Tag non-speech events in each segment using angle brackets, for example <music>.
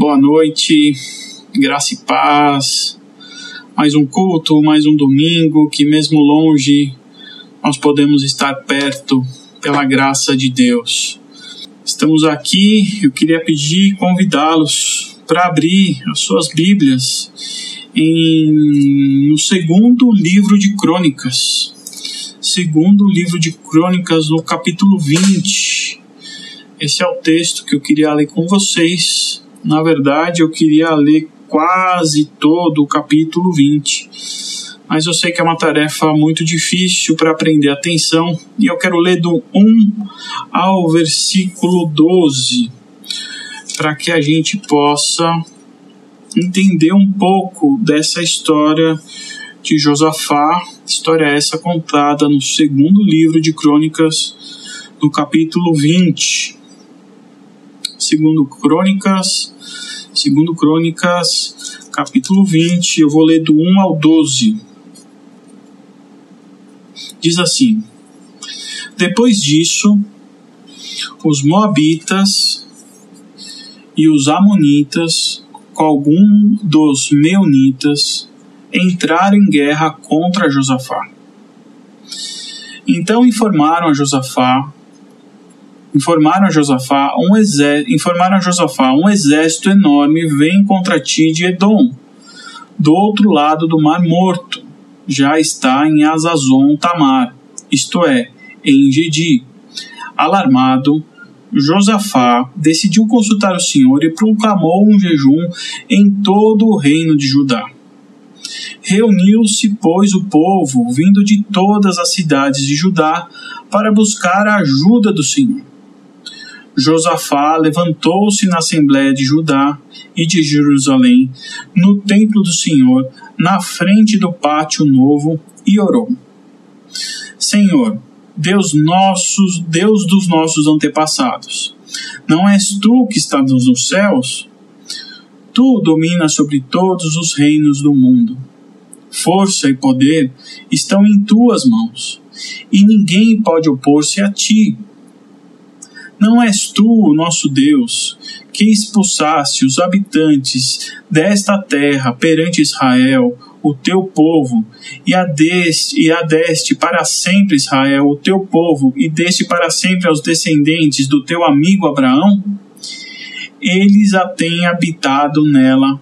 Boa noite, graça e paz. Mais um culto, mais um domingo que, mesmo longe, nós podemos estar perto pela graça de Deus. Estamos aqui, eu queria pedir, convidá-los para abrir as suas Bíblias em, no segundo livro de Crônicas. Segundo livro de Crônicas, no capítulo 20. Esse é o texto que eu queria ler com vocês. Na verdade, eu queria ler quase todo o capítulo 20, mas eu sei que é uma tarefa muito difícil para aprender atenção e eu quero ler do 1 ao versículo 12 para que a gente possa entender um pouco dessa história de Josafá, história essa contada no segundo livro de Crônicas, no capítulo 20 segundo Crônicas, segundo Crônicas, capítulo 20, eu vou ler do 1 ao 12. Diz assim: Depois disso, os moabitas e os amonitas, com algum dos meunitas, entraram em guerra contra Josafá. Então informaram a Josafá informaram a Josafá um exército, informaram a Josafá um exército enorme vem contra ti de Edom, do outro lado do Mar Morto, já está em Azazon Tamar, isto é, em Gedi. Alarmado, Josafá decidiu consultar o Senhor e proclamou um jejum em todo o reino de Judá. Reuniu-se, pois, o povo, vindo de todas as cidades de Judá, para buscar a ajuda do Senhor. Josafá levantou-se na Assembleia de Judá e de Jerusalém, no templo do Senhor, na frente do pátio novo, e orou: Senhor, Deus nossos, Deus dos nossos antepassados, não és tu que estás nos céus? Tu dominas sobre todos os reinos do mundo. Força e poder estão em tuas mãos, e ninguém pode opor-se a ti não és tu, o nosso Deus, que expulsaste os habitantes desta terra perante Israel, o teu povo, e adeste, e adeste para sempre Israel, o teu povo, e deste para sempre aos descendentes do teu amigo Abraão? Eles a têm habitado nela,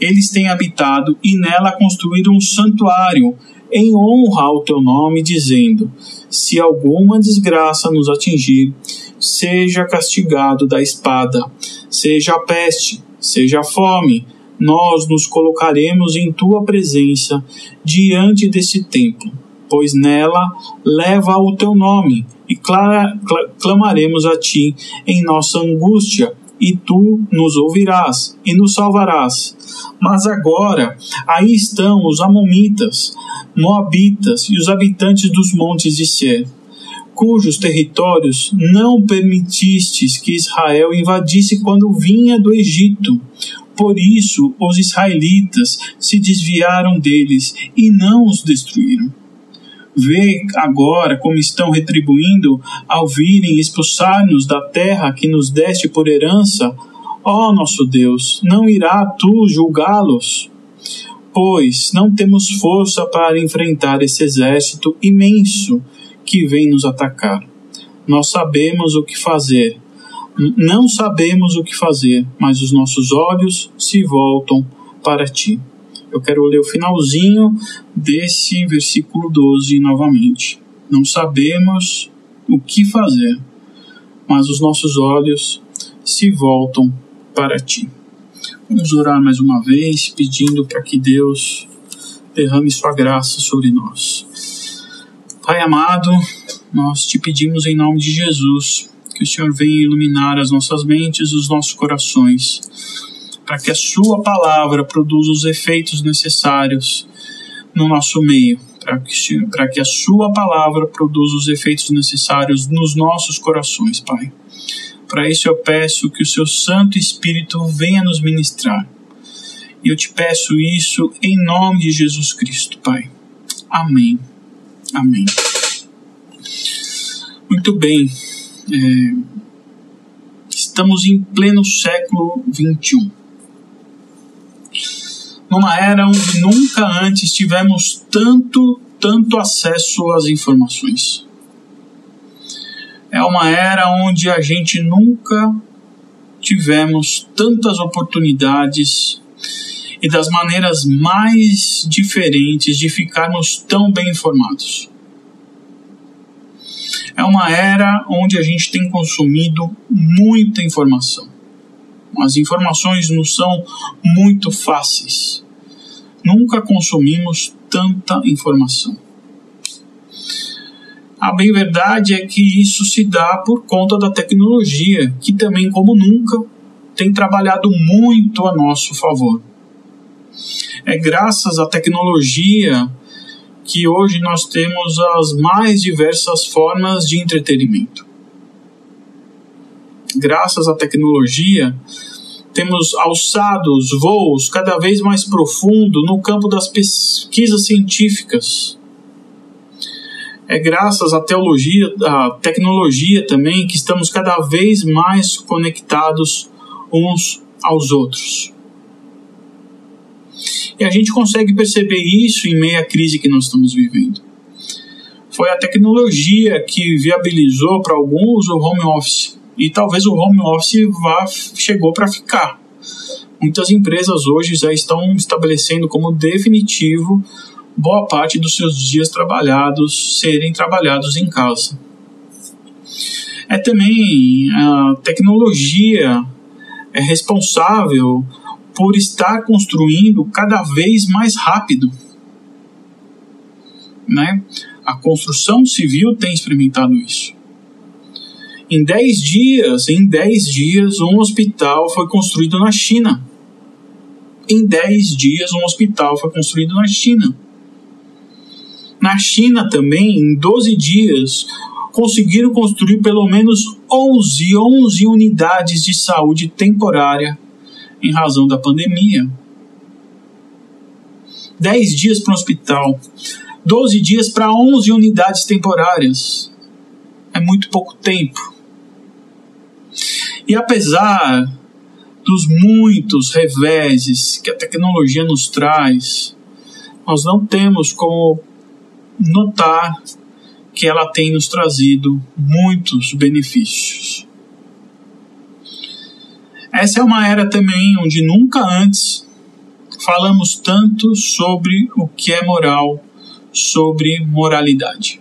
eles têm habitado e nela construído um santuário em honra ao teu nome, dizendo: Se alguma desgraça nos atingir, seja castigado da espada, seja a peste, seja a fome, nós nos colocaremos em tua presença diante desse templo, pois nela leva o teu nome, e clamaremos a ti em nossa angústia, e tu nos ouvirás e nos salvarás. Mas agora aí estão os Amomitas, Moabitas e os habitantes dos montes de Ser cujos territórios não permitistes que Israel invadisse quando vinha do Egito. Por isso os israelitas se desviaram deles e não os destruíram. Vê agora como estão retribuindo ao virem expulsar-nos da terra que nos deste por herança. Ó nosso Deus, não irá tu julgá-los? Pois não temos força para enfrentar esse exército imenso que vem nos atacar. Nós sabemos o que fazer. Não sabemos o que fazer, mas os nossos olhos se voltam para ti. Eu quero ler o finalzinho desse versículo 12 novamente. Não sabemos o que fazer, mas os nossos olhos se voltam para ti. Vamos orar mais uma vez, pedindo para que Deus derrame sua graça sobre nós. Pai amado, nós te pedimos em nome de Jesus que o Senhor venha iluminar as nossas mentes, os nossos corações, para que a Sua palavra produza os efeitos necessários no nosso meio, para que, a Sua palavra produza os efeitos necessários nos nossos corações, Pai. Para isso eu peço que o Seu Santo Espírito venha nos ministrar. E eu te peço isso em nome de Jesus Cristo, Pai. Amém. Amém. Muito bem. É, estamos em pleno século XXI. Numa era onde nunca antes tivemos tanto, tanto acesso às informações. É uma era onde a gente nunca tivemos tantas oportunidades e das maneiras mais diferentes de ficarmos tão bem informados. É uma era onde a gente tem consumido muita informação. As informações nos são muito fáceis. Nunca consumimos tanta informação. A bem verdade é que isso se dá por conta da tecnologia, que também, como nunca, tem trabalhado muito a nosso favor. É graças à tecnologia que hoje nós temos as mais diversas formas de entretenimento. Graças à tecnologia, temos alçados voos cada vez mais profundo no campo das pesquisas científicas. É graças à teologia, à tecnologia também que estamos cada vez mais conectados uns aos outros. E a gente consegue perceber isso em meio à crise que nós estamos vivendo. Foi a tecnologia que viabilizou para alguns o home office. E talvez o home office vá, chegou para ficar. Muitas empresas hoje já estão estabelecendo como definitivo boa parte dos seus dias trabalhados serem trabalhados em casa. É também a tecnologia é responsável por estar construindo cada vez mais rápido. Né? A construção civil tem experimentado isso. Em 10 dias, em 10 dias, um hospital foi construído na China. Em 10 dias, um hospital foi construído na China. Na China também, em 12 dias, conseguiram construir pelo menos 11, 11 unidades de saúde temporária em razão da pandemia. 10 dias para um hospital, 12 dias para 11 unidades temporárias. É muito pouco tempo. E apesar dos muitos reveses que a tecnologia nos traz, nós não temos como notar que ela tem nos trazido muitos benefícios. Essa é uma era também onde nunca antes falamos tanto sobre o que é moral, sobre moralidade.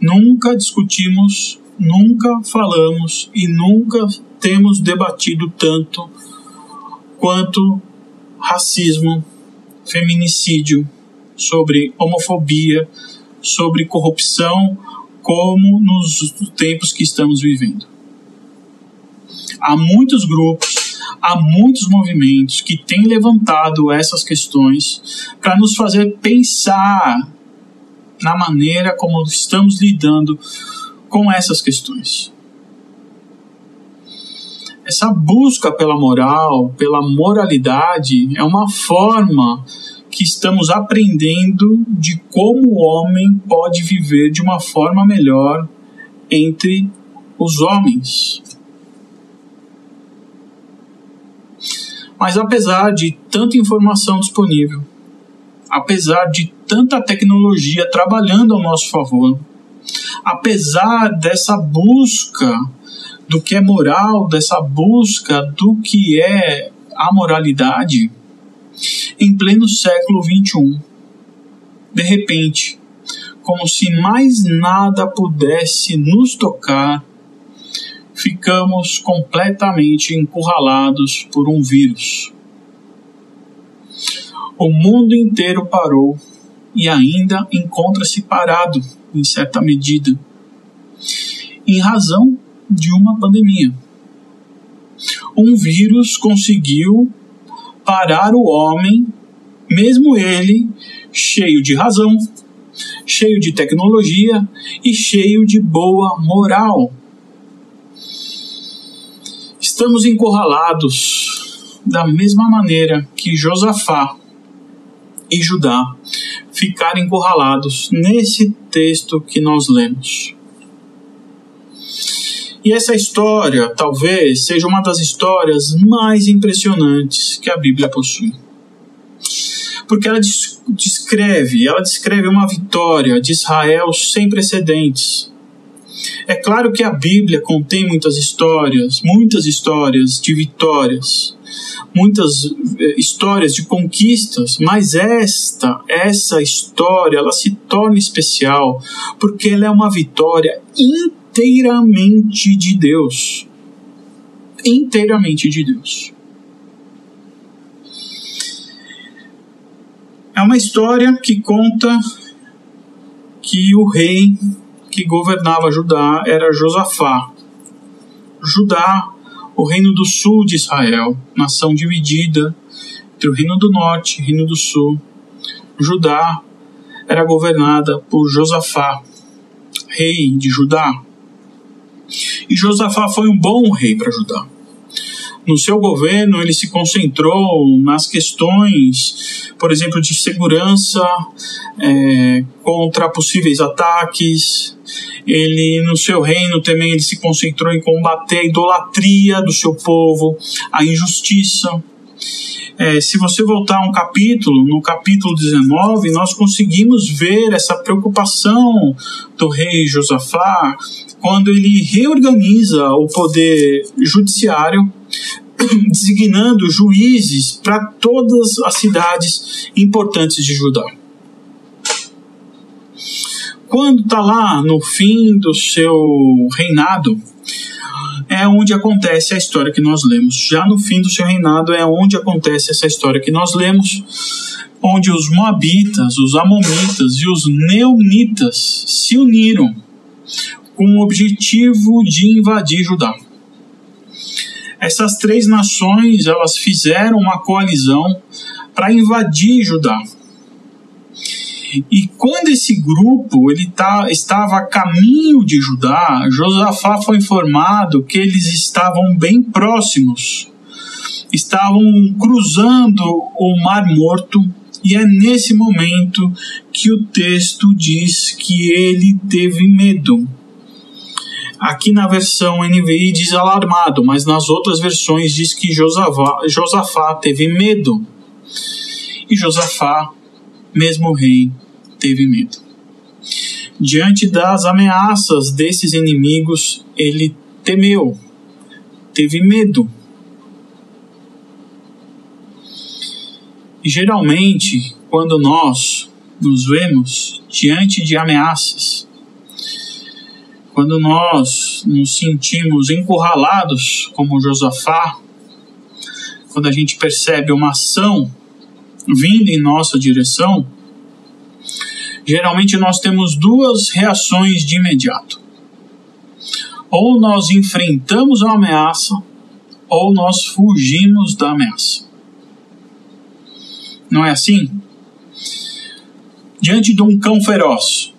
Nunca discutimos, nunca falamos e nunca temos debatido tanto quanto racismo, feminicídio, sobre homofobia, sobre corrupção, como nos tempos que estamos vivendo. Há muitos grupos, há muitos movimentos que têm levantado essas questões para nos fazer pensar na maneira como estamos lidando com essas questões. Essa busca pela moral, pela moralidade, é uma forma que estamos aprendendo de como o homem pode viver de uma forma melhor entre os homens. Mas apesar de tanta informação disponível, apesar de tanta tecnologia trabalhando ao nosso favor, apesar dessa busca do que é moral, dessa busca do que é a moralidade, em pleno século XXI, de repente, como se mais nada pudesse nos tocar, ficamos completamente encurralados por um vírus. O mundo inteiro parou e ainda encontra-se parado, em certa medida, em razão de uma pandemia. Um vírus conseguiu parar o homem, mesmo ele cheio de razão, cheio de tecnologia e cheio de boa moral estamos encurralados da mesma maneira que Josafá e Judá ficaram encurralados nesse texto que nós lemos. E essa história talvez seja uma das histórias mais impressionantes que a Bíblia possui. Porque ela descreve, ela descreve uma vitória de Israel sem precedentes. É claro que a Bíblia contém muitas histórias, muitas histórias de vitórias, muitas eh, histórias de conquistas, mas esta, essa história, ela se torna especial porque ela é uma vitória inteiramente de Deus. Inteiramente de Deus. É uma história que conta que o rei que governava Judá era Josafá. Judá, o reino do sul de Israel, nação dividida entre o reino do norte e o reino do sul. Judá era governada por Josafá, rei de Judá. E Josafá foi um bom rei para Judá. No seu governo, ele se concentrou nas questões, por exemplo, de segurança é, contra possíveis ataques. Ele, no seu reino, também ele se concentrou em combater a idolatria do seu povo, a injustiça. É, se você voltar um capítulo, no capítulo 19, nós conseguimos ver essa preocupação do rei Josafá quando ele reorganiza o poder judiciário, <coughs> designando juízes para todas as cidades importantes de Judá. Quando está lá no fim do seu reinado, é onde acontece a história que nós lemos. Já no fim do seu reinado é onde acontece essa história que nós lemos, onde os Moabitas, os Amonitas e os Neonitas se uniram com o objetivo de invadir Judá. Essas três nações elas fizeram uma coalizão para invadir Judá. E quando esse grupo ele tá, estava a caminho de Judá, Josafá foi informado que eles estavam bem próximos, estavam cruzando o Mar Morto, e é nesse momento que o texto diz que ele teve medo. Aqui na versão NVI diz alarmado, mas nas outras versões diz que Josafá, Josafá teve medo. E Josafá, mesmo rei, teve medo. Diante das ameaças desses inimigos, ele temeu, teve medo. E geralmente, quando nós nos vemos diante de ameaças, quando nós nos sentimos encurralados, como Josafá, quando a gente percebe uma ação vindo em nossa direção, geralmente nós temos duas reações de imediato. Ou nós enfrentamos a ameaça, ou nós fugimos da ameaça. Não é assim? Diante de um cão feroz,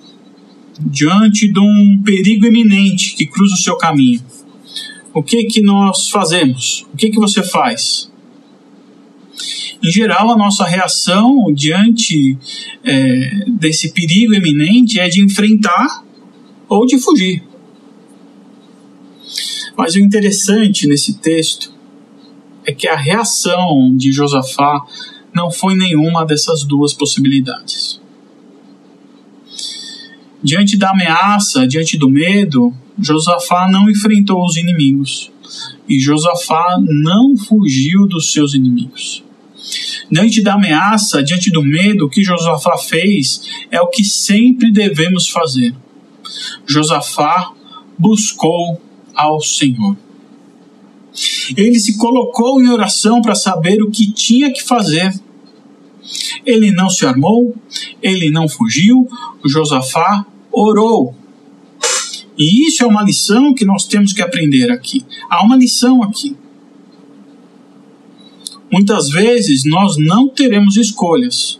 diante de um perigo iminente que cruza o seu caminho, o que que nós fazemos? O que que você faz? Em geral, a nossa reação diante é, desse perigo iminente é de enfrentar ou de fugir. Mas o interessante nesse texto é que a reação de Josafá não foi nenhuma dessas duas possibilidades. Diante da ameaça, diante do medo, Josafá não enfrentou os inimigos e Josafá não fugiu dos seus inimigos. Diante da ameaça, diante do medo, o que Josafá fez é o que sempre devemos fazer. Josafá buscou ao Senhor. Ele se colocou em oração para saber o que tinha que fazer. Ele não se armou, ele não fugiu, Josafá orou. E isso é uma lição que nós temos que aprender aqui. Há uma lição aqui muitas vezes nós não teremos escolhas.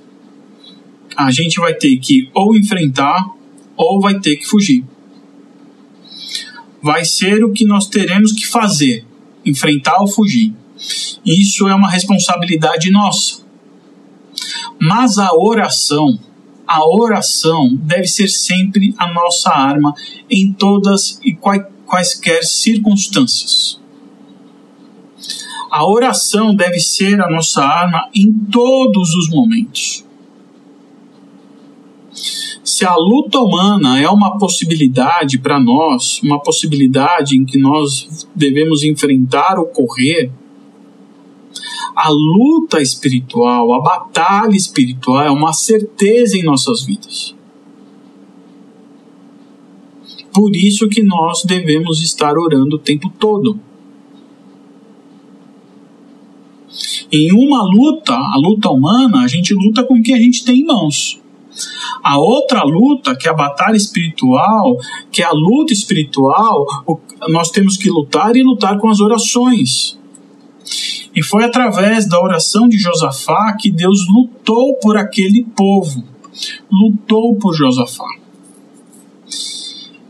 A gente vai ter que ou enfrentar ou vai ter que fugir. Vai ser o que nós teremos que fazer: enfrentar ou fugir. Isso é uma responsabilidade nossa. Mas a oração, a oração deve ser sempre a nossa arma em todas e quaisquer circunstâncias. A oração deve ser a nossa arma em todos os momentos. Se a luta humana é uma possibilidade para nós, uma possibilidade em que nós devemos enfrentar ou correr, a luta espiritual, a batalha espiritual é uma certeza em nossas vidas. Por isso que nós devemos estar orando o tempo todo. Em uma luta, a luta humana, a gente luta com o que a gente tem em mãos. A outra luta, que é a batalha espiritual, que é a luta espiritual, nós temos que lutar e lutar com as orações. E foi através da oração de Josafá que Deus lutou por aquele povo, lutou por Josafá.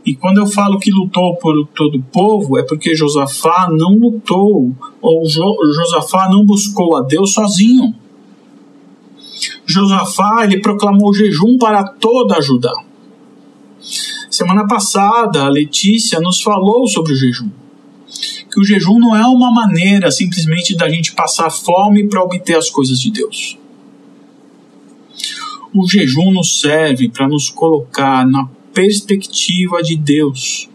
E quando eu falo que lutou por todo o povo, é porque Josafá não lutou, ou jo Josafá não buscou a Deus sozinho. Josafá ele proclamou jejum para toda a Judá. Semana passada, a Letícia nos falou sobre o jejum que o jejum não é uma maneira simplesmente da gente passar fome para obter as coisas de Deus. O jejum nos serve para nos colocar na perspectiva de Deus.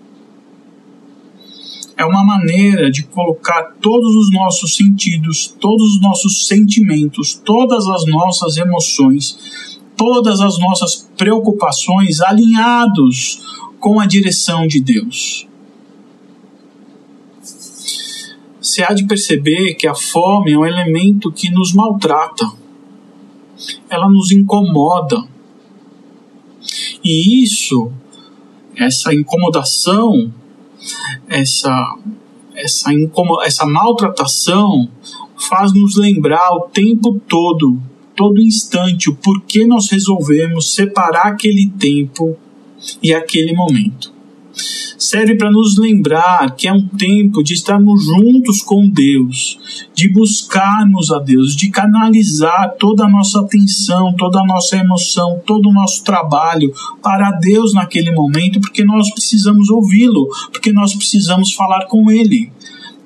É uma maneira de colocar todos os nossos sentidos, todos os nossos sentimentos, todas as nossas emoções, todas as nossas preocupações alinhados com a direção de Deus. Se há de perceber que a fome é um elemento que nos maltrata, ela nos incomoda. E isso, essa incomodação, essa, essa, incomo essa maltratação, faz nos lembrar o tempo todo, todo instante, o porquê nós resolvemos separar aquele tempo e aquele momento serve para nos lembrar que é um tempo de estarmos juntos com Deus, de buscarmos a Deus, de canalizar toda a nossa atenção, toda a nossa emoção, todo o nosso trabalho para Deus naquele momento, porque nós precisamos ouvi-lo, porque nós precisamos falar com Ele.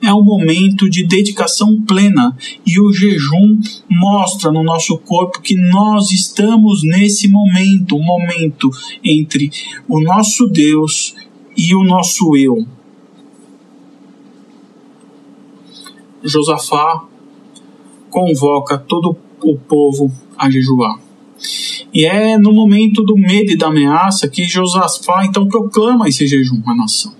É um momento de dedicação plena e o jejum mostra no nosso corpo que nós estamos nesse momento, um momento entre o nosso Deus e o nosso eu. Josafá convoca todo o povo a jejuar. E é no momento do medo e da ameaça que Josafá então proclama esse jejum à nação.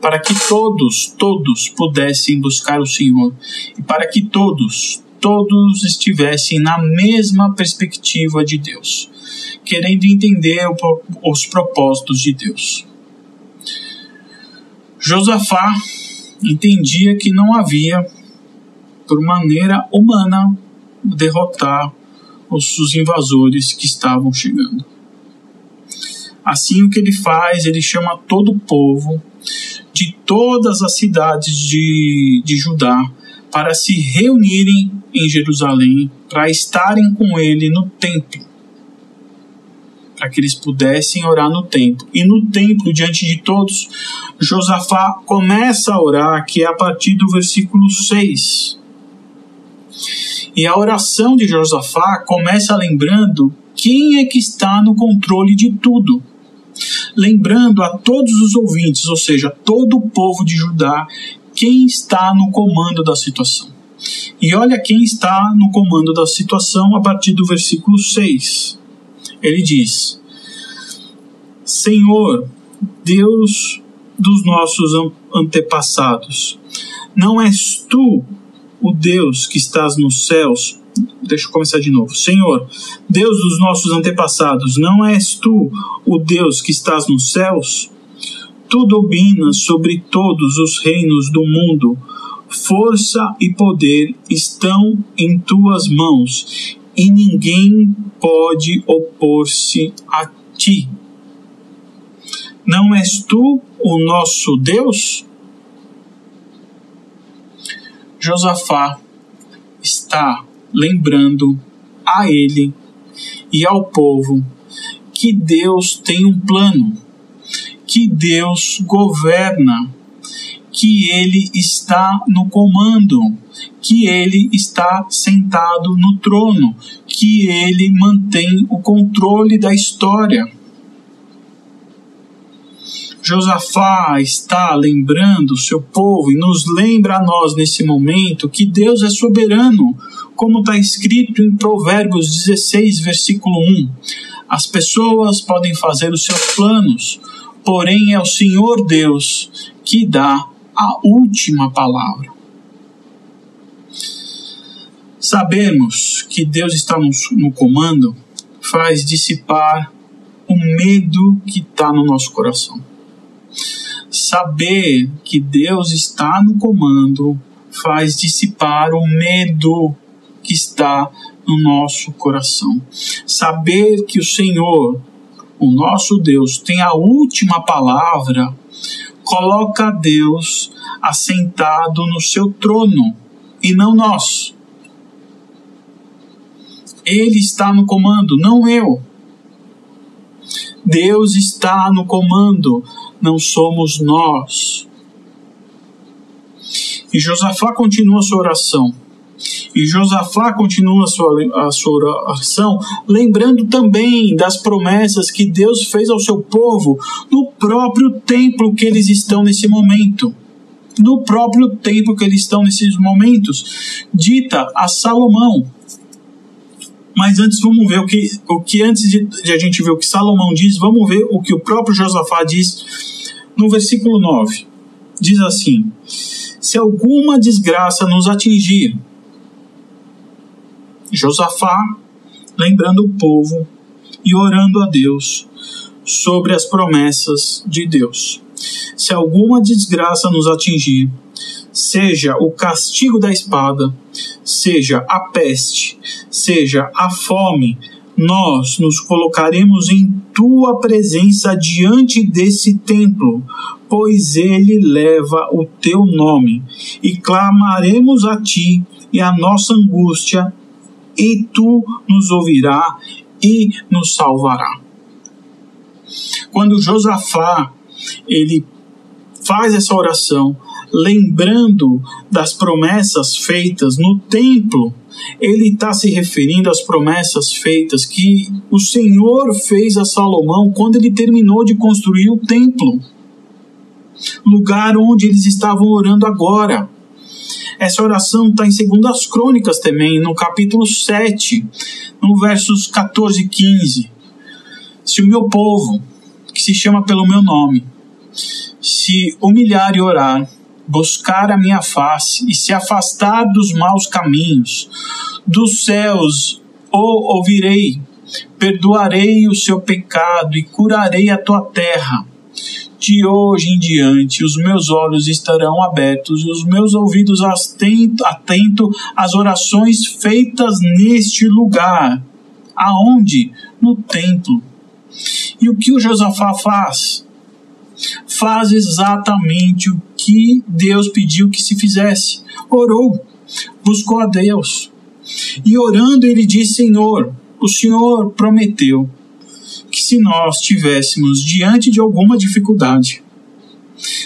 Para que todos, todos pudessem buscar o Senhor e para que todos, todos estivessem na mesma perspectiva de Deus, querendo entender os propósitos de Deus. Josafá entendia que não havia, por maneira humana, derrotar os, invasores que estavam chegando. Assim, o que ele faz, ele chama todo o povo de todas as cidades de, de Judá para se reunirem em Jerusalém, para estarem com ele no templo para que eles pudessem orar no templo. E no templo, diante de todos, Josafá começa a orar, que é a partir do versículo 6. E a oração de Josafá começa lembrando quem é que está no controle de tudo. Lembrando a todos os ouvintes, ou seja, todo o povo de Judá, quem está no comando da situação. E olha quem está no comando da situação a partir do versículo 6 ele diz: Senhor, Deus dos nossos antepassados, não és tu o Deus que estás nos céus? Deixa eu começar de novo. Senhor, Deus dos nossos antepassados, não és tu o Deus que estás nos céus? Tu dominas sobre todos os reinos do mundo. Força e poder estão em tuas mãos, e ninguém pode opor-se a ti. Não és tu o nosso Deus? Josafá está lembrando a ele e ao povo que Deus tem um plano, que Deus governa que ele está no comando, que ele está sentado no trono, que ele mantém o controle da história. Josafá está lembrando o seu povo e nos lembra a nós nesse momento que Deus é soberano, como está escrito em Provérbios 16, versículo 1. As pessoas podem fazer os seus planos, porém é o Senhor Deus que dá a última palavra. Sabemos que Deus está no, no comando faz dissipar o medo que está no nosso coração. Saber que Deus está no comando faz dissipar o medo que está no nosso coração. Saber que o Senhor, o nosso Deus, tem a última palavra, coloca Deus assentado no seu trono e não nós. Ele está no comando, não eu. Deus está no comando, não somos nós. E Josafá continua sua oração. E Josafá continua a sua, a sua oração, lembrando também das promessas que Deus fez ao seu povo no próprio templo que eles estão nesse momento. No próprio templo que eles estão nesses momentos, dita a Salomão. Mas antes vamos ver o que, o que antes de, de a gente ver o que Salomão diz, vamos ver o que o próprio Josafá diz no versículo 9. Diz assim: Se alguma desgraça nos atingir, Josafá, lembrando o povo e orando a Deus sobre as promessas de Deus. Se alguma desgraça nos atingir, seja o castigo da espada, seja a peste, seja a fome, nós nos colocaremos em tua presença diante desse templo, pois ele leva o teu nome, e clamaremos a ti, e a nossa angústia e tu nos ouvirá e nos salvará. Quando Josafá ele faz essa oração, lembrando das promessas feitas no templo, ele está se referindo às promessas feitas que o Senhor fez a Salomão quando ele terminou de construir o templo, lugar onde eles estavam orando agora. Essa oração está em Segundas Crônicas também, no capítulo 7, no versos 14 e 15. Se o meu povo, que se chama pelo meu nome, se humilhar e orar, buscar a minha face e se afastar dos maus caminhos, dos céus o ouvirei, perdoarei o seu pecado e curarei a tua terra de hoje em diante os meus olhos estarão abertos e os meus ouvidos atentos às orações feitas neste lugar. Aonde? No templo. E o que o Josafá faz? Faz exatamente o que Deus pediu que se fizesse. Orou, buscou a Deus. E orando, ele disse: Senhor, o Senhor prometeu se nós tivéssemos diante de alguma dificuldade,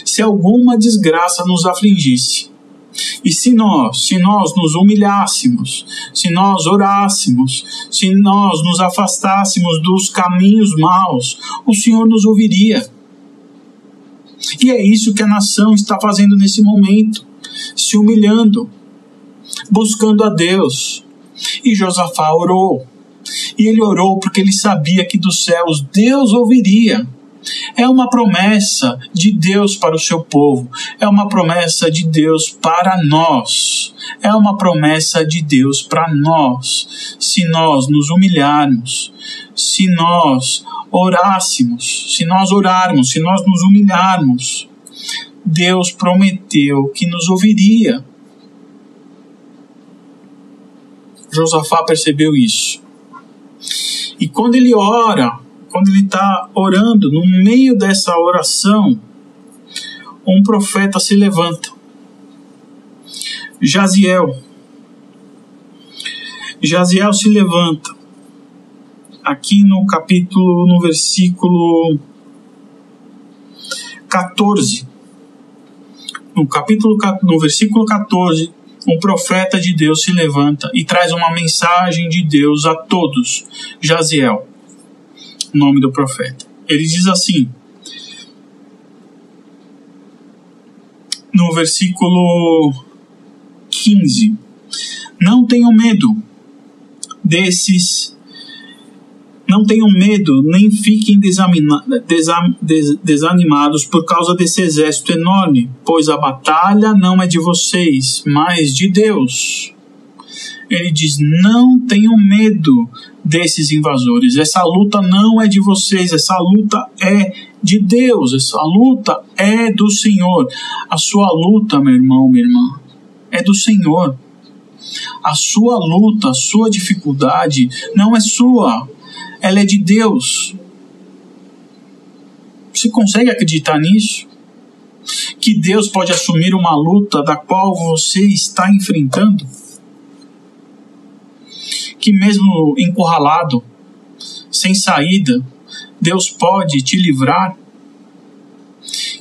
se alguma desgraça nos afligisse, e se nós, se nós nos humilhássemos, se nós orássemos, se nós nos afastássemos dos caminhos maus, o Senhor nos ouviria. E é isso que a nação está fazendo nesse momento, se humilhando, buscando a Deus. E Josafá orou. E ele orou porque ele sabia que dos céus Deus ouviria. É uma promessa de Deus para o seu povo, é uma promessa de Deus para nós, é uma promessa de Deus para nós. Se nós nos humilharmos, se nós orássemos, se nós orarmos, se nós nos humilharmos, Deus prometeu que nos ouviria. Josafá percebeu isso. E quando ele ora, quando ele está orando, no meio dessa oração, um profeta se levanta. Jaziel. Jaziel se levanta. Aqui no capítulo, no versículo 14. no capítulo no versículo 14, um profeta de Deus se levanta e traz uma mensagem de Deus a todos. Jaziel, nome do profeta. Ele diz assim: no versículo 15: Não tenham medo desses não tenham medo, nem fiquem desanimados por causa desse exército enorme, pois a batalha não é de vocês, mas de Deus. Ele diz: não tenham medo desses invasores. Essa luta não é de vocês, essa luta é de Deus, essa luta é do Senhor. A sua luta, meu irmão, minha irmã, é do Senhor. A sua luta, a sua dificuldade não é sua, ela é de Deus. Você consegue acreditar nisso? Que Deus pode assumir uma luta da qual você está enfrentando? Que mesmo encurralado, sem saída, Deus pode te livrar?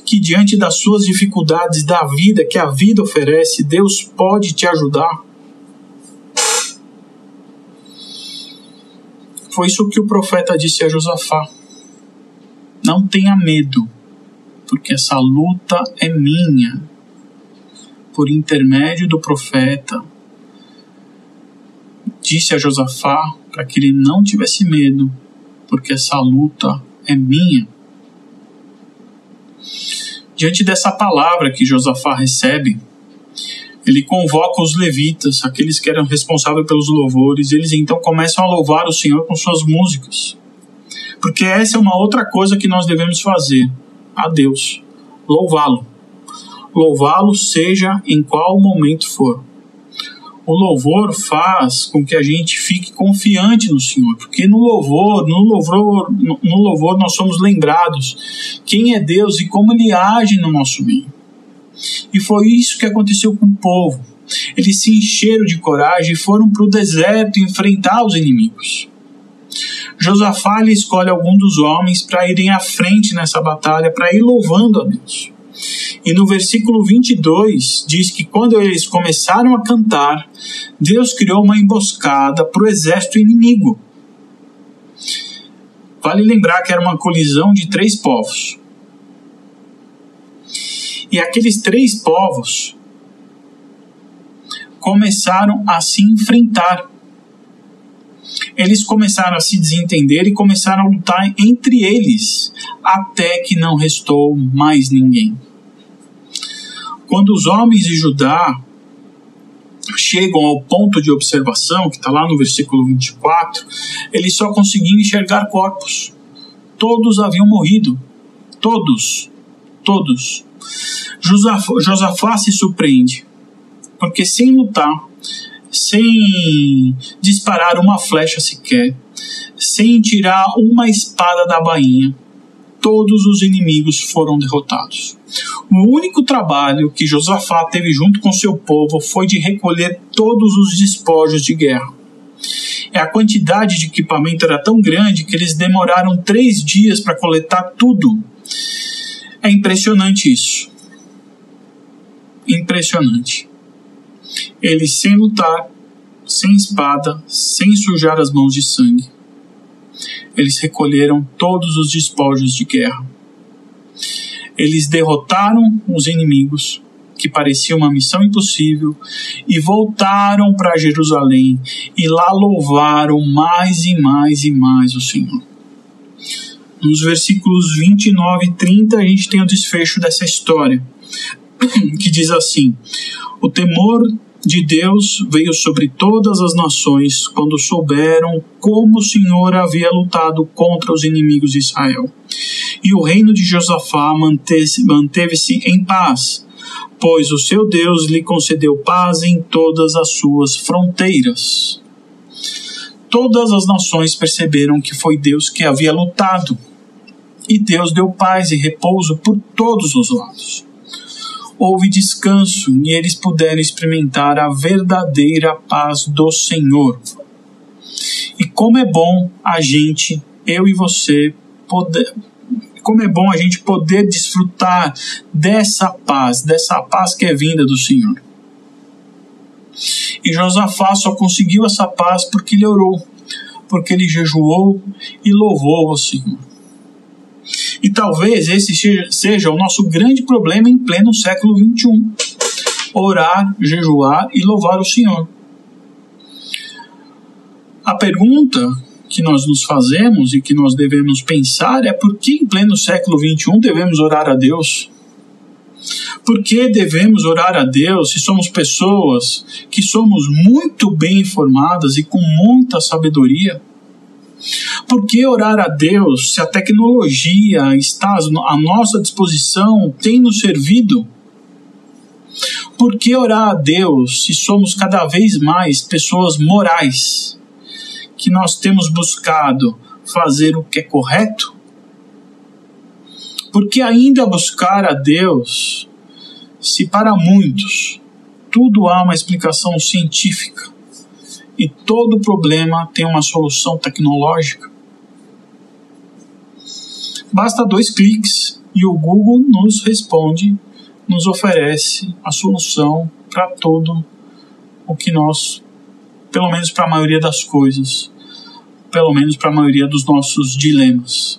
Que diante das suas dificuldades da vida que a vida oferece, Deus pode te ajudar? Foi isso que o profeta disse a Josafá. Não tenha medo, porque essa luta é minha. Por intermédio do profeta, disse a Josafá para que ele não tivesse medo, porque essa luta é minha. Diante dessa palavra que Josafá recebe, ele convoca os levitas, aqueles que eram responsáveis pelos louvores, eles então começam a louvar o Senhor com suas músicas. Porque essa é uma outra coisa que nós devemos fazer a Deus: louvá-lo. Louvá-lo, seja em qual momento for. O louvor faz com que a gente fique confiante no Senhor, porque no louvor, no louvor, no louvor nós somos lembrados quem é Deus e como ele age no nosso meio. E foi isso que aconteceu com o povo. Eles se encheram de coragem e foram para o deserto enfrentar os inimigos. Josafá lhe escolhe algum dos homens para irem à frente nessa batalha, para ir louvando a Deus. E no versículo 22 diz que quando eles começaram a cantar, Deus criou uma emboscada para o exército inimigo. Vale lembrar que era uma colisão de três povos. E aqueles três povos começaram a se enfrentar. Eles começaram a se desentender e começaram a lutar entre eles, até que não restou mais ninguém. Quando os homens de Judá chegam ao ponto de observação, que está lá no versículo 24, eles só conseguiam enxergar corpos. Todos haviam morrido. Todos. Todos. Josafá se surpreende, porque sem lutar, sem disparar uma flecha sequer, sem tirar uma espada da bainha, todos os inimigos foram derrotados. O único trabalho que Josafá teve junto com seu povo foi de recolher todos os despojos de guerra. A quantidade de equipamento era tão grande que eles demoraram três dias para coletar tudo. É impressionante isso impressionante. Eles, sem lutar, sem espada, sem sujar as mãos de sangue, eles recolheram todos os despojos de guerra. Eles derrotaram os inimigos, que parecia uma missão impossível, e voltaram para Jerusalém e lá louvaram mais e mais e mais o Senhor. Nos versículos 29 e 30, a gente tem o desfecho dessa história <clears throat> que diz assim: O temor de Deus veio sobre todas as nações quando souberam como o Senhor havia lutado contra os inimigos de Israel. E o reino de Josafá manteve-se em paz, pois o seu Deus lhe concedeu paz em todas as suas fronteiras. Todas as nações perceberam que foi Deus que havia lutado, e Deus deu paz e repouso por todos os lados houve descanso e eles puderam experimentar a verdadeira paz do Senhor. E como é bom a gente, eu e você, poder Como é bom a gente poder desfrutar dessa paz, dessa paz que é vinda do Senhor. E Josafá só conseguiu essa paz porque ele orou, porque ele jejuou e louvou o Senhor. E talvez esse seja o nosso grande problema em pleno século XXI: orar, jejuar e louvar o Senhor. A pergunta que nós nos fazemos e que nós devemos pensar é por que em pleno século XXI devemos orar a Deus? Por que devemos orar a Deus se somos pessoas que somos muito bem informadas e com muita sabedoria? Por que orar a Deus se a tecnologia está à nossa disposição, tem nos servido? Por que orar a Deus se somos cada vez mais pessoas morais, que nós temos buscado fazer o que é correto? Por que ainda buscar a Deus se para muitos tudo há uma explicação científica e todo problema tem uma solução tecnológica? Basta dois cliques e o Google nos responde, nos oferece a solução para todo o que nós, pelo menos para a maioria das coisas, pelo menos para a maioria dos nossos dilemas.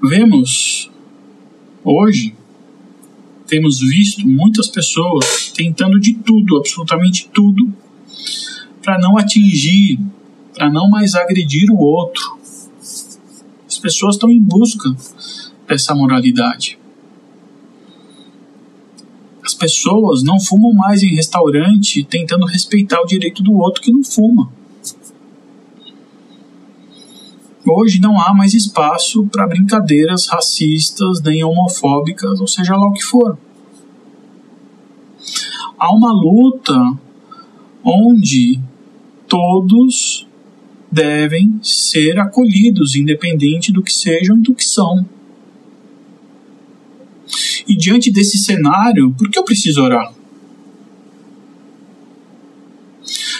Vemos hoje, temos visto muitas pessoas tentando de tudo, absolutamente tudo, para não atingir para não mais agredir o outro. As pessoas estão em busca dessa moralidade. As pessoas não fumam mais em restaurante tentando respeitar o direito do outro que não fuma. Hoje não há mais espaço para brincadeiras racistas nem homofóbicas, ou seja lá o que for. Há uma luta onde todos devem ser acolhidos, independente do que sejam e do que são. E diante desse cenário, por que eu preciso orar?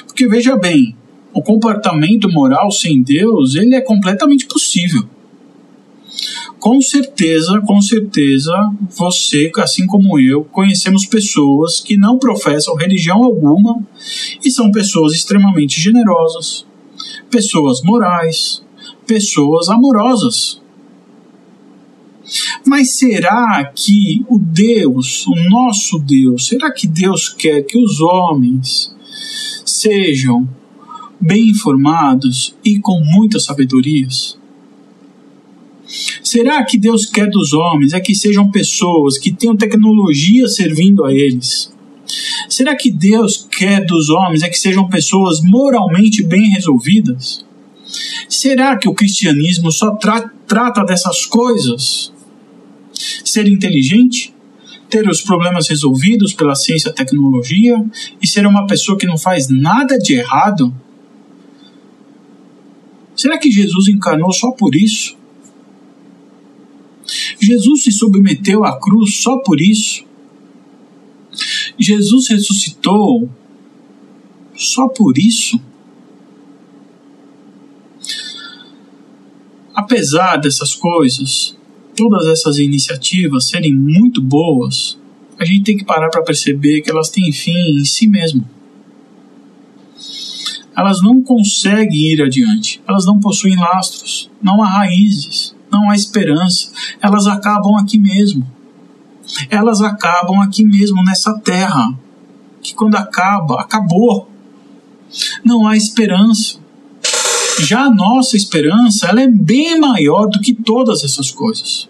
Porque veja bem, o comportamento moral sem Deus, ele é completamente possível. Com certeza, com certeza, você, assim como eu, conhecemos pessoas que não professam religião alguma e são pessoas extremamente generosas, pessoas morais, pessoas amorosas. Mas será que o Deus, o nosso Deus, será que Deus quer que os homens sejam bem informados e com muitas sabedorias? Será que Deus quer dos homens é que sejam pessoas que tenham tecnologia servindo a eles? Será que Deus quer dos homens é que sejam pessoas moralmente bem resolvidas? Será que o cristianismo só tra trata dessas coisas? Ser inteligente? Ter os problemas resolvidos pela ciência e tecnologia? E ser uma pessoa que não faz nada de errado? Será que Jesus encarnou só por isso? Jesus se submeteu à cruz só por isso? Jesus ressuscitou só por isso? Apesar dessas coisas, todas essas iniciativas serem muito boas, a gente tem que parar para perceber que elas têm fim em si mesmo. Elas não conseguem ir adiante, elas não possuem lastros, não há raízes, não há esperança, elas acabam aqui mesmo elas acabam aqui mesmo nessa terra. Que quando acaba, acabou. Não há esperança. Já a nossa esperança, ela é bem maior do que todas essas coisas.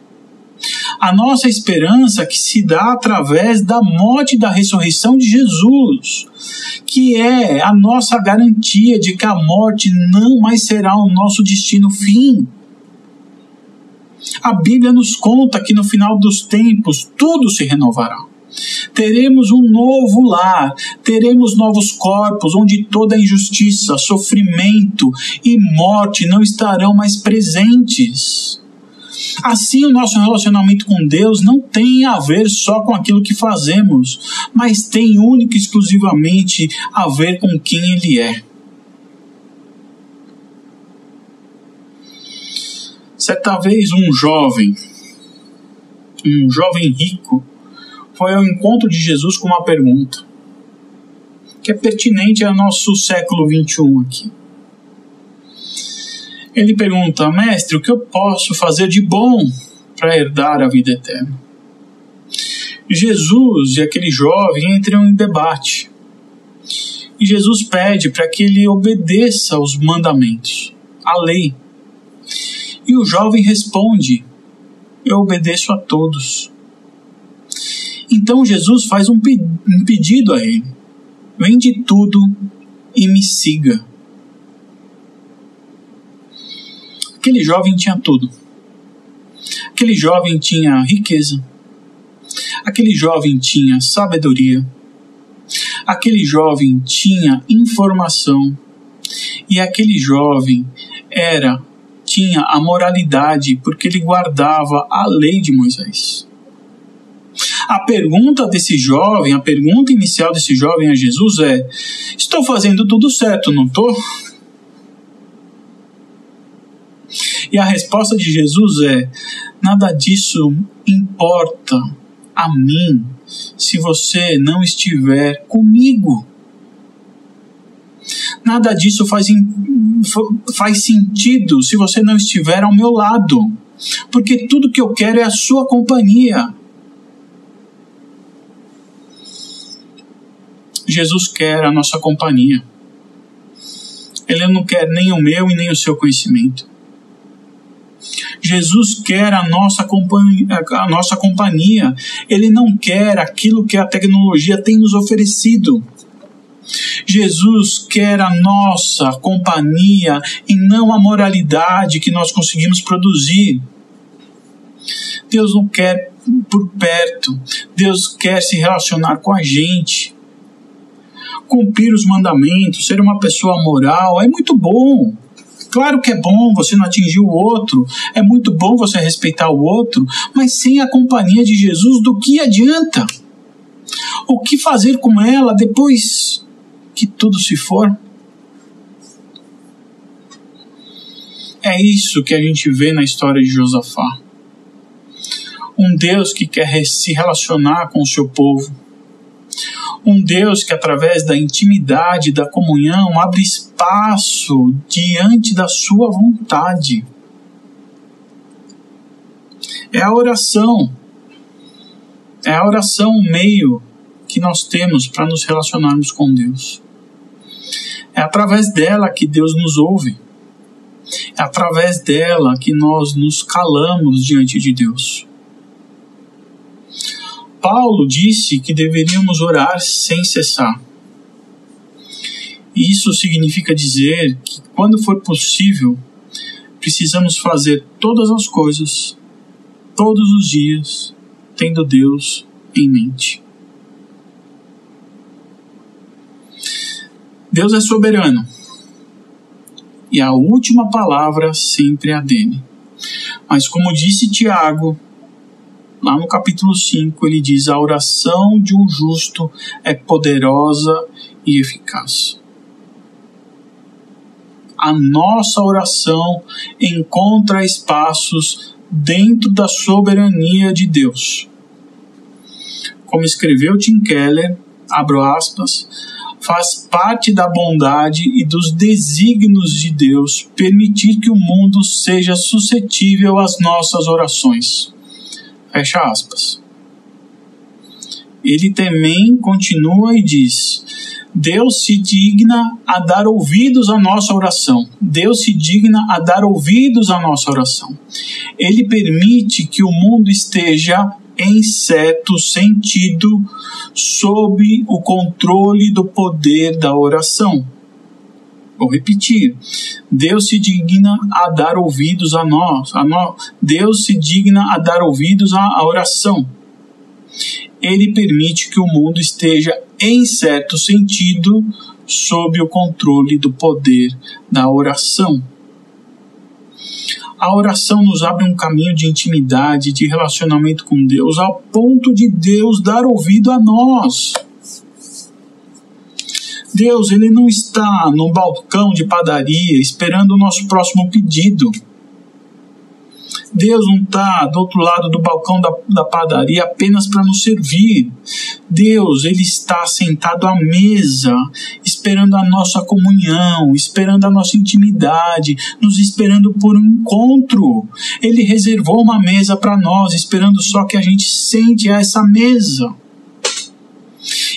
A nossa esperança que se dá através da morte e da ressurreição de Jesus, que é a nossa garantia de que a morte não mais será o nosso destino fim. A Bíblia nos conta que no final dos tempos tudo se renovará. Teremos um novo lar, teremos novos corpos onde toda injustiça, sofrimento e morte não estarão mais presentes. Assim, o nosso relacionamento com Deus não tem a ver só com aquilo que fazemos, mas tem única e exclusivamente a ver com quem Ele é. Certa vez, um jovem, um jovem rico, foi ao encontro de Jesus com uma pergunta que é pertinente ao nosso século 21 aqui. Ele pergunta, mestre, o que eu posso fazer de bom para herdar a vida eterna? Jesus e aquele jovem entram em debate. E Jesus pede para que ele obedeça aos mandamentos, à lei. E o jovem responde: Eu obedeço a todos. Então Jesus faz um, pedido a ele: Vende tudo e me siga. Aquele jovem tinha tudo. Aquele jovem tinha riqueza. Aquele jovem tinha sabedoria. Aquele jovem tinha informação. E aquele jovem era tinha a moralidade porque ele guardava a lei de Moisés. A pergunta desse jovem, a pergunta inicial desse jovem a Jesus é: Estou fazendo tudo certo, não estou? E a resposta de Jesus é: Nada disso importa a mim se você não estiver comigo. Nada disso faz, faz sentido se você não estiver ao meu lado, porque tudo que eu quero é a sua companhia. Jesus quer a nossa companhia. Ele não quer nem o meu e nem o seu conhecimento. Jesus quer a nossa, companhia, a nossa companhia. Ele não quer aquilo que a tecnologia tem nos oferecido. Jesus quer a nossa companhia e não a moralidade que nós conseguimos produzir. Deus não quer por perto, Deus quer se relacionar com a gente. Cumprir os mandamentos, ser uma pessoa moral é muito bom. Claro que é bom você não atingir o outro, é muito bom você respeitar o outro, mas sem a companhia de Jesus, do que adianta? O que fazer com ela depois que tudo se for? É isso que a gente vê na história de Josafá. Um Deus que quer se relacionar com o seu povo. Um Deus que, através da intimidade, da comunhão, abre espaço diante da sua vontade. É a oração. É a oração o meio que nós temos para nos relacionarmos com Deus. É através dela que Deus nos ouve. É através dela que nós nos calamos diante de Deus. Paulo disse que deveríamos orar sem cessar. Isso significa dizer que, quando for possível, precisamos fazer todas as coisas, todos os dias, tendo Deus em mente. Deus é soberano e a última palavra sempre é a dele. Mas, como disse Tiago, lá no capítulo 5, ele diz: A oração de um justo é poderosa e eficaz. A nossa oração encontra espaços dentro da soberania de Deus. Como escreveu Tim Keller, abro aspas, faz parte da bondade e dos desígnios de Deus permitir que o mundo seja suscetível às nossas orações. Fecha aspas. Ele também continua e diz: Deus se digna a dar ouvidos à nossa oração. Deus se digna a dar ouvidos à nossa oração. Ele permite que o mundo esteja em certo sentido, sob o controle do poder da oração. Vou repetir. Deus se digna a dar ouvidos a nós. A nós. Deus se digna a dar ouvidos à oração. Ele permite que o mundo esteja, em certo sentido, sob o controle do poder da oração. A oração nos abre um caminho de intimidade, de relacionamento com Deus, ao ponto de Deus dar ouvido a nós. Deus, ele não está no balcão de padaria esperando o nosso próximo pedido. Deus não está do outro lado do balcão da, da padaria apenas para nos servir. Deus, Ele está sentado à mesa, esperando a nossa comunhão, esperando a nossa intimidade, nos esperando por um encontro. Ele reservou uma mesa para nós, esperando só que a gente sente a essa mesa.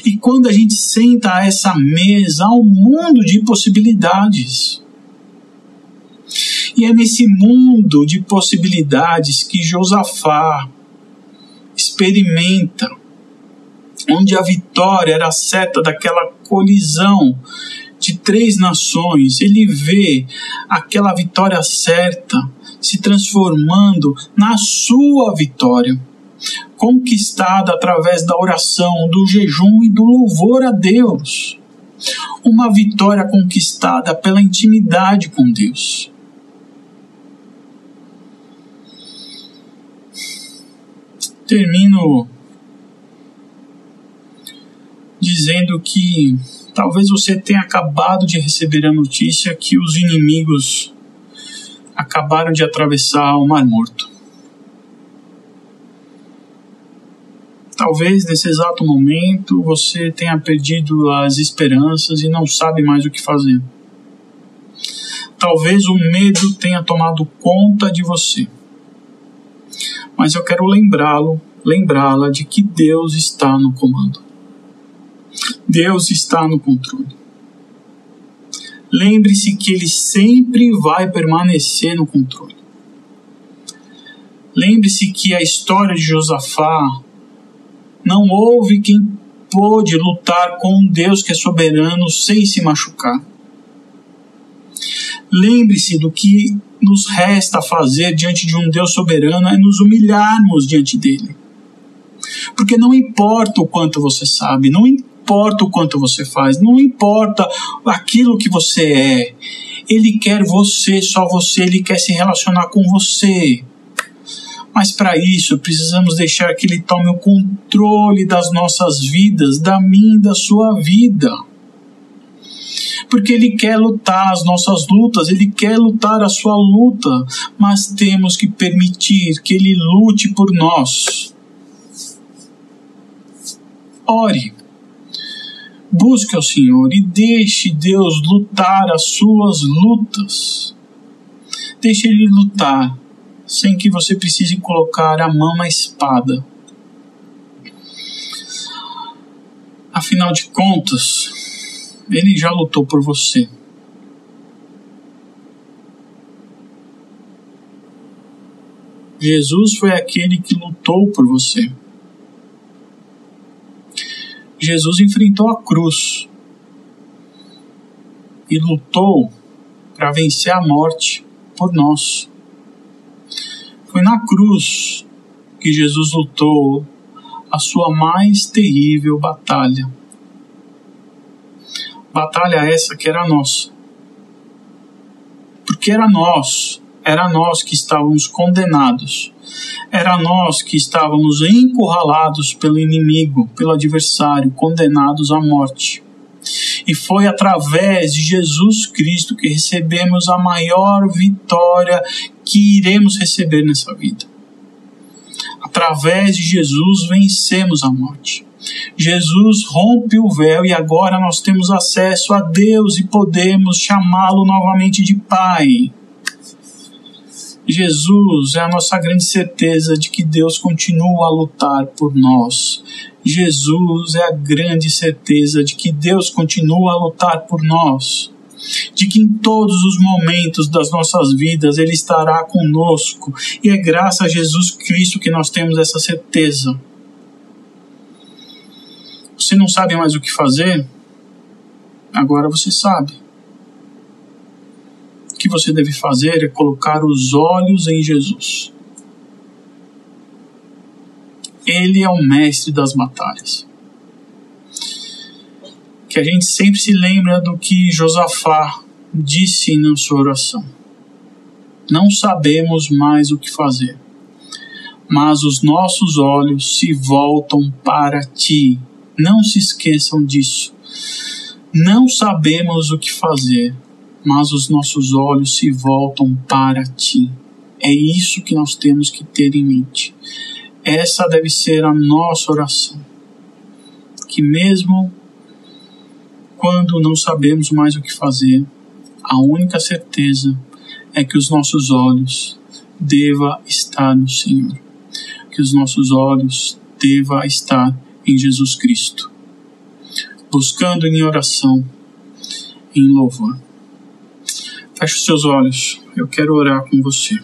E quando a gente senta a essa mesa, há um mundo de possibilidades. E é nesse mundo de possibilidades que Josafá experimenta, onde a vitória era a seta daquela colisão de três nações, ele vê aquela vitória certa se transformando na sua vitória, conquistada através da oração, do jejum e do louvor a Deus. Uma vitória conquistada pela intimidade com Deus. termino dizendo que talvez você tenha acabado de receber a notícia que os inimigos acabaram de atravessar o Mar Morto. Talvez nesse exato momento você tenha perdido as esperanças e não sabe mais o que fazer. Talvez o medo tenha tomado conta de você mas eu quero lembrá-lo, lembrá-la de que Deus está no comando. Deus está no controle. Lembre-se que Ele sempre vai permanecer no controle. Lembre-se que a história de Josafá não houve quem pôde lutar com um Deus que é soberano sem se machucar. Lembre-se do que nos resta fazer diante de um Deus soberano é nos humilharmos diante dele. Porque não importa o quanto você sabe, não importa o quanto você faz, não importa aquilo que você é. Ele quer você, só você, ele quer se relacionar com você. Mas para isso precisamos deixar que ele tome o controle das nossas vidas, da minha e da sua vida porque Ele quer lutar as nossas lutas, Ele quer lutar a sua luta, mas temos que permitir que Ele lute por nós. Ore, busque ao Senhor e deixe Deus lutar as suas lutas. Deixe Ele lutar sem que você precise colocar a mão na espada. Afinal de contas, ele já lutou por você. Jesus foi aquele que lutou por você. Jesus enfrentou a cruz e lutou para vencer a morte por nós. Foi na cruz que Jesus lutou a sua mais terrível batalha. Batalha essa que era nossa. Porque era nós, era nós que estávamos condenados. Era nós que estávamos encurralados pelo inimigo, pelo adversário, condenados à morte. E foi através de Jesus Cristo que recebemos a maior vitória que iremos receber nessa vida. Através de Jesus vencemos a morte. Jesus rompe o véu e agora nós temos acesso a Deus e podemos chamá-lo novamente de Pai. Jesus é a nossa grande certeza de que Deus continua a lutar por nós. Jesus é a grande certeza de que Deus continua a lutar por nós. De que em todos os momentos das nossas vidas Ele estará conosco. E é graças a Jesus Cristo que nós temos essa certeza. Você não sabe mais o que fazer? Agora você sabe. O que você deve fazer é colocar os olhos em Jesus. Ele é o mestre das batalhas. Que a gente sempre se lembra do que Josafá disse na sua oração. Não sabemos mais o que fazer, mas os nossos olhos se voltam para ti, não se esqueçam disso. Não sabemos o que fazer, mas os nossos olhos se voltam para ti. É isso que nós temos que ter em mente. Essa deve ser a nossa oração. Que mesmo quando não sabemos mais o que fazer, a única certeza é que os nossos olhos deva estar no Senhor, que os nossos olhos deva estar em Jesus Cristo, buscando em oração, em louvor. Feche os seus olhos, eu quero orar com você.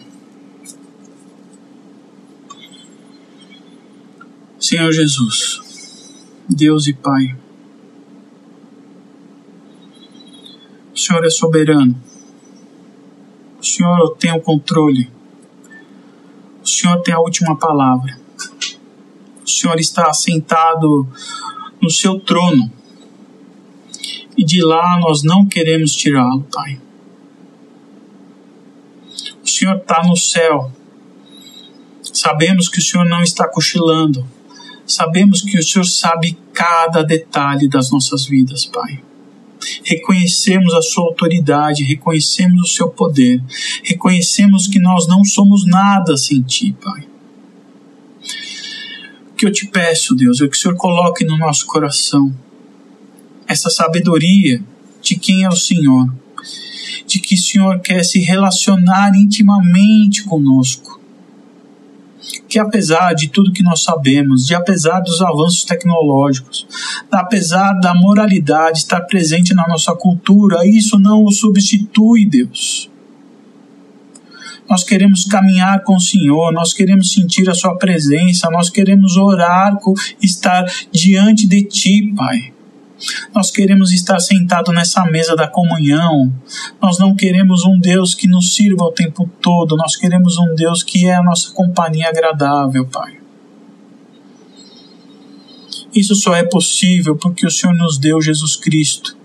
Senhor Jesus, Deus e Pai, Senhor é soberano, o Senhor tem o controle, o Senhor tem a última palavra, o Senhor está assentado no seu trono e de lá nós não queremos tirá-lo, Pai. O Senhor está no céu. Sabemos que o Senhor não está cochilando. Sabemos que o Senhor sabe cada detalhe das nossas vidas, Pai. Reconhecemos a Sua autoridade, reconhecemos o Seu poder, reconhecemos que nós não somos nada sem Ti, Pai. O que eu te peço, Deus, é que o Senhor coloque no nosso coração essa sabedoria de quem é o Senhor, de que o Senhor quer se relacionar intimamente conosco. Que apesar de tudo que nós sabemos, de apesar dos avanços tecnológicos, apesar da moralidade estar presente na nossa cultura, isso não o substitui, Deus. Nós queremos caminhar com o Senhor, nós queremos sentir a Sua presença, nós queremos orar, estar diante de Ti, Pai. Nós queremos estar sentado nessa mesa da comunhão. Nós não queremos um Deus que nos sirva o tempo todo. Nós queremos um Deus que é a nossa companhia agradável, Pai. Isso só é possível porque o Senhor nos deu Jesus Cristo.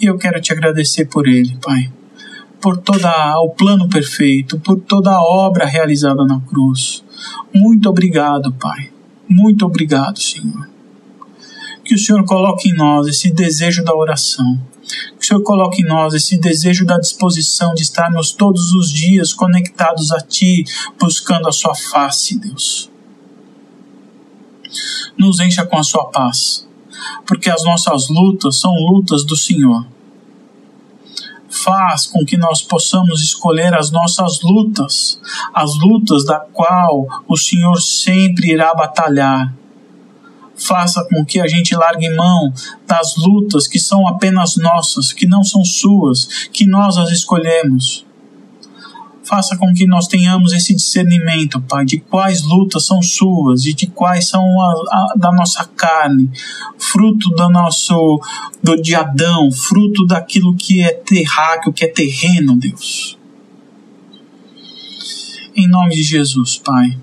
E eu quero te agradecer por ele, Pai. Por todo o plano perfeito, por toda a obra realizada na cruz. Muito obrigado, Pai. Muito obrigado, Senhor que o Senhor coloque em nós esse desejo da oração. Que o Senhor coloque em nós esse desejo da disposição de estarmos todos os dias conectados a Ti, buscando a Sua face, Deus. Nos encha com a Sua paz, porque as nossas lutas são lutas do Senhor. Faz com que nós possamos escolher as nossas lutas, as lutas da qual o Senhor sempre irá batalhar faça com que a gente largue mão das lutas que são apenas nossas, que não são suas, que nós as escolhemos. Faça com que nós tenhamos esse discernimento, Pai, de quais lutas são suas e de quais são a, a, da nossa carne, fruto do nosso do de Adão, fruto daquilo que é terráqueo, que é terreno, Deus. Em nome de Jesus, Pai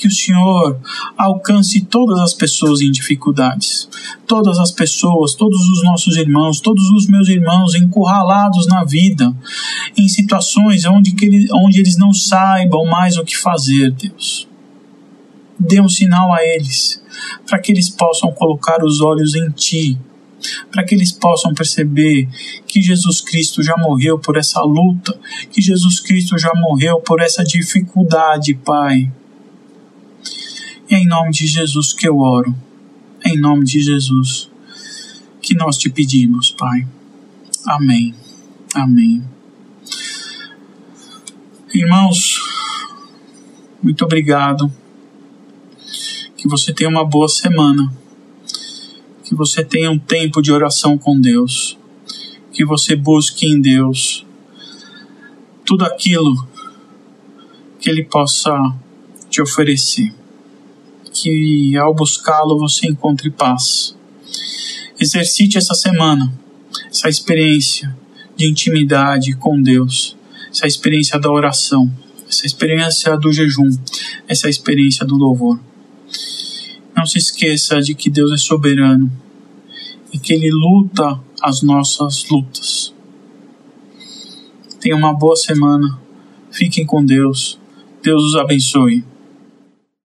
que o Senhor alcance todas as pessoas em dificuldades, todas as pessoas, todos os nossos irmãos, todos os meus irmãos encurralados na vida, em situações onde, que onde eles não saibam mais o que fazer, Deus. Dê um sinal a eles, para que eles possam colocar os olhos em Ti, para que eles possam perceber que Jesus Cristo já morreu por essa luta, que Jesus Cristo já morreu por essa dificuldade, Pai. Em nome de Jesus que eu oro. Em nome de Jesus que nós te pedimos, Pai. Amém. Amém. Irmãos, muito obrigado. Que você tenha uma boa semana. Que você tenha um tempo de oração com Deus. Que você busque em Deus tudo aquilo que Ele possa te oferecer que ao buscá-lo você encontre paz. Exercite essa semana essa experiência de intimidade com Deus, essa experiência da oração, essa experiência do jejum, essa experiência do louvor. Não se esqueça de que Deus é soberano e que Ele luta as nossas lutas. Tenha uma boa semana. Fiquem com Deus. Deus os abençoe.